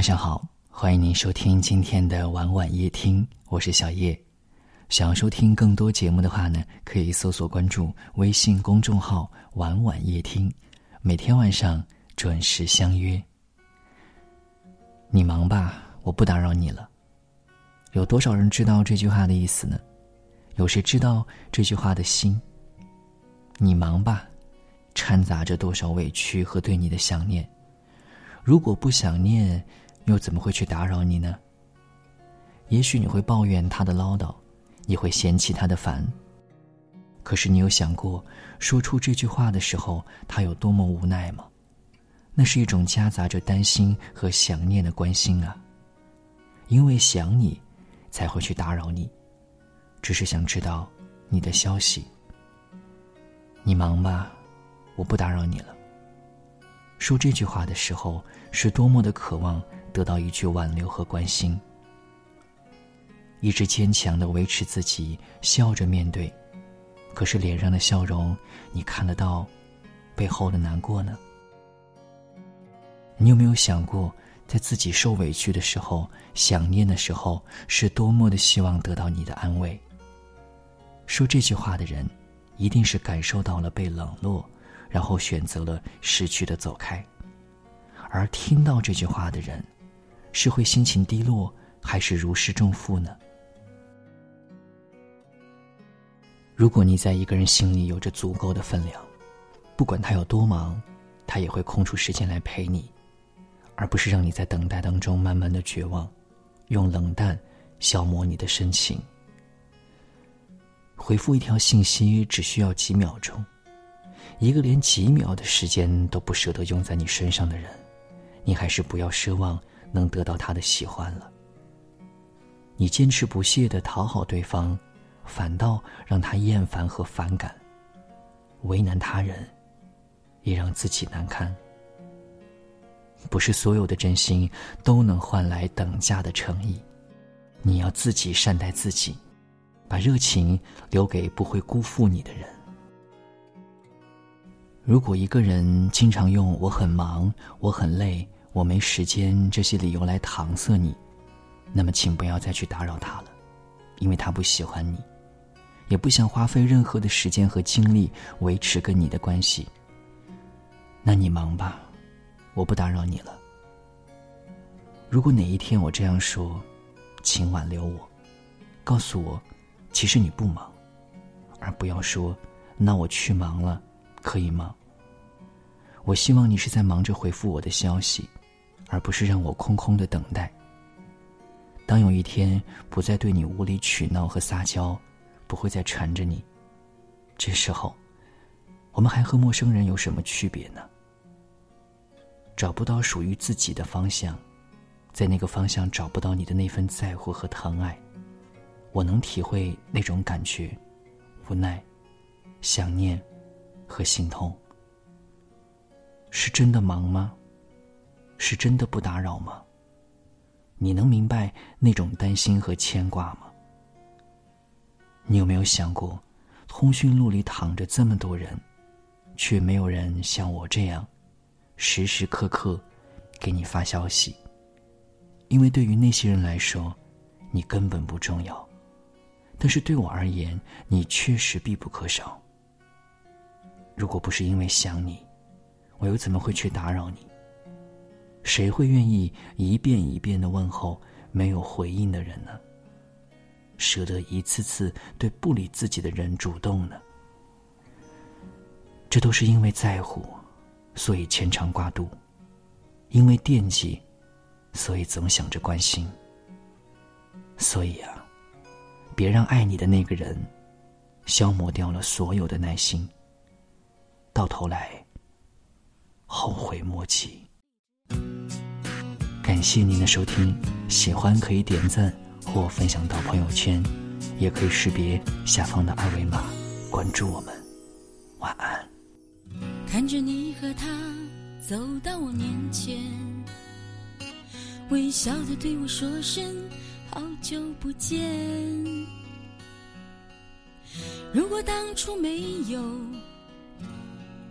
晚上好，欢迎您收听今天的晚晚夜听，我是小叶。想要收听更多节目的话呢，可以搜索关注微信公众号“晚晚夜听”，每天晚上准时相约。你忙吧，我不打扰你了。有多少人知道这句话的意思呢？有谁知道这句话的心？你忙吧，掺杂着多少委屈和对你的想念。如果不想念，又怎么会去打扰你呢？也许你会抱怨他的唠叨，你会嫌弃他的烦。可是你有想过，说出这句话的时候，他有多么无奈吗？那是一种夹杂着担心和想念的关心啊。因为想你，才会去打扰你，只是想知道你的消息。你忙吧，我不打扰你了。说这句话的时候，是多么的渴望得到一句挽留和关心，一直坚强的维持自己，笑着面对。可是脸上的笑容，你看得到背后的难过呢？你有没有想过，在自己受委屈的时候、想念的时候，是多么的希望得到你的安慰？说这句话的人，一定是感受到了被冷落。然后选择了识趣的走开，而听到这句话的人，是会心情低落，还是如释重负呢？如果你在一个人心里有着足够的分量，不管他有多忙，他也会空出时间来陪你，而不是让你在等待当中慢慢的绝望，用冷淡消磨你的深情。回复一条信息只需要几秒钟。一个连几秒的时间都不舍得用在你身上的人，你还是不要奢望能得到他的喜欢了。你坚持不懈的讨好对方，反倒让他厌烦和反感。为难他人，也让自己难堪。不是所有的真心都能换来等价的诚意，你要自己善待自己，把热情留给不会辜负你的人。如果一个人经常用“我很忙”“我很累”“我没时间”这些理由来搪塞你，那么请不要再去打扰他了，因为他不喜欢你，也不想花费任何的时间和精力维持跟你的关系。那你忙吧，我不打扰你了。如果哪一天我这样说，请挽留我，告诉我，其实你不忙，而不要说“那我去忙了”，可以吗？我希望你是在忙着回复我的消息，而不是让我空空的等待。当有一天不再对你无理取闹和撒娇，不会再缠着你，这时候，我们还和陌生人有什么区别呢？找不到属于自己的方向，在那个方向找不到你的那份在乎和疼爱，我能体会那种感觉，无奈、想念和心痛。是真的忙吗？是真的不打扰吗？你能明白那种担心和牵挂吗？你有没有想过，通讯录里躺着这么多人，却没有人像我这样，时时刻刻给你发消息？因为对于那些人来说，你根本不重要，但是对我而言，你确实必不可少。如果不是因为想你。我又怎么会去打扰你？谁会愿意一遍一遍的问候没有回应的人呢？舍得一次次对不理自己的人主动呢？这都是因为在乎，所以牵肠挂肚；因为惦记，所以总想着关心。所以啊，别让爱你的那个人消磨掉了所有的耐心，到头来。后悔莫及。感谢您的收听，喜欢可以点赞或分享到朋友圈，也可以识别下方的二维码关注我们。晚安。看着你和他走到我面前，微笑的对我说声好久不见。如果当初没有。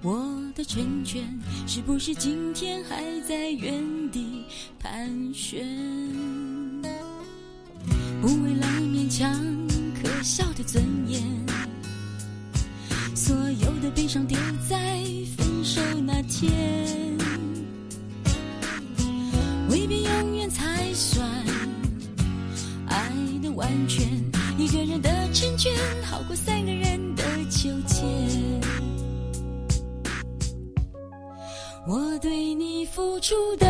我的成全，是不是今天还在原地盘旋。不为了勉强可笑的尊严，所有的悲伤丢在分手那天，未必永远才算爱的完全。一个人的成全，好过三个人付出的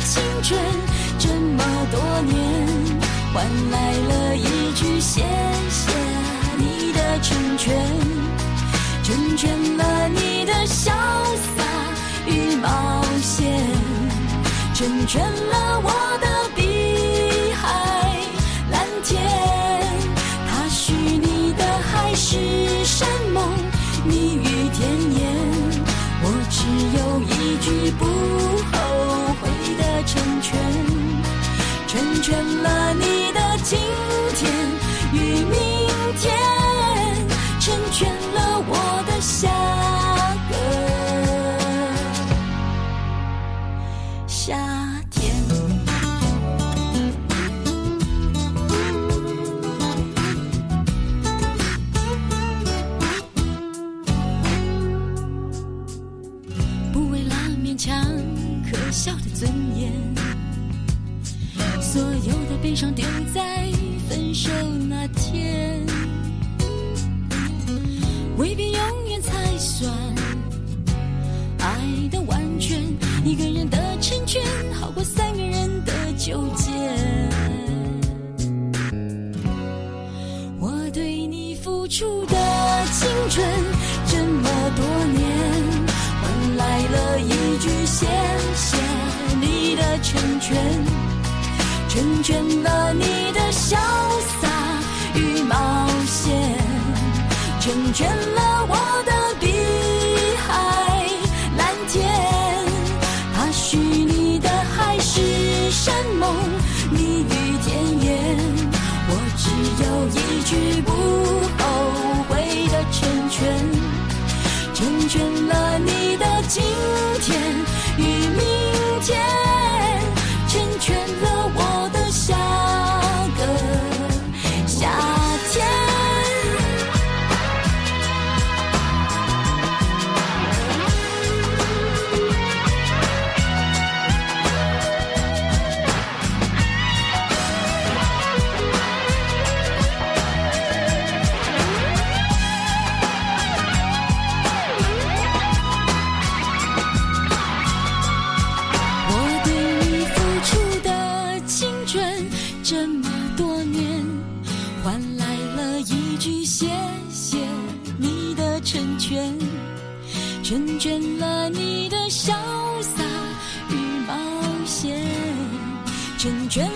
青春这么多年。换来了一句谢谢你的成全，成全了你的潇洒与冒险，成全了我笑的尊严。所有的悲伤丢在分手那天，未必永远才算爱的完全。一个人的成全，好过三个人的纠结。成全。成全了你的潇洒与冒险，成全了我的碧海蓝天。他许你的海誓山盟，蜜语甜言，我只有一句不成全了你的潇洒与冒险，成全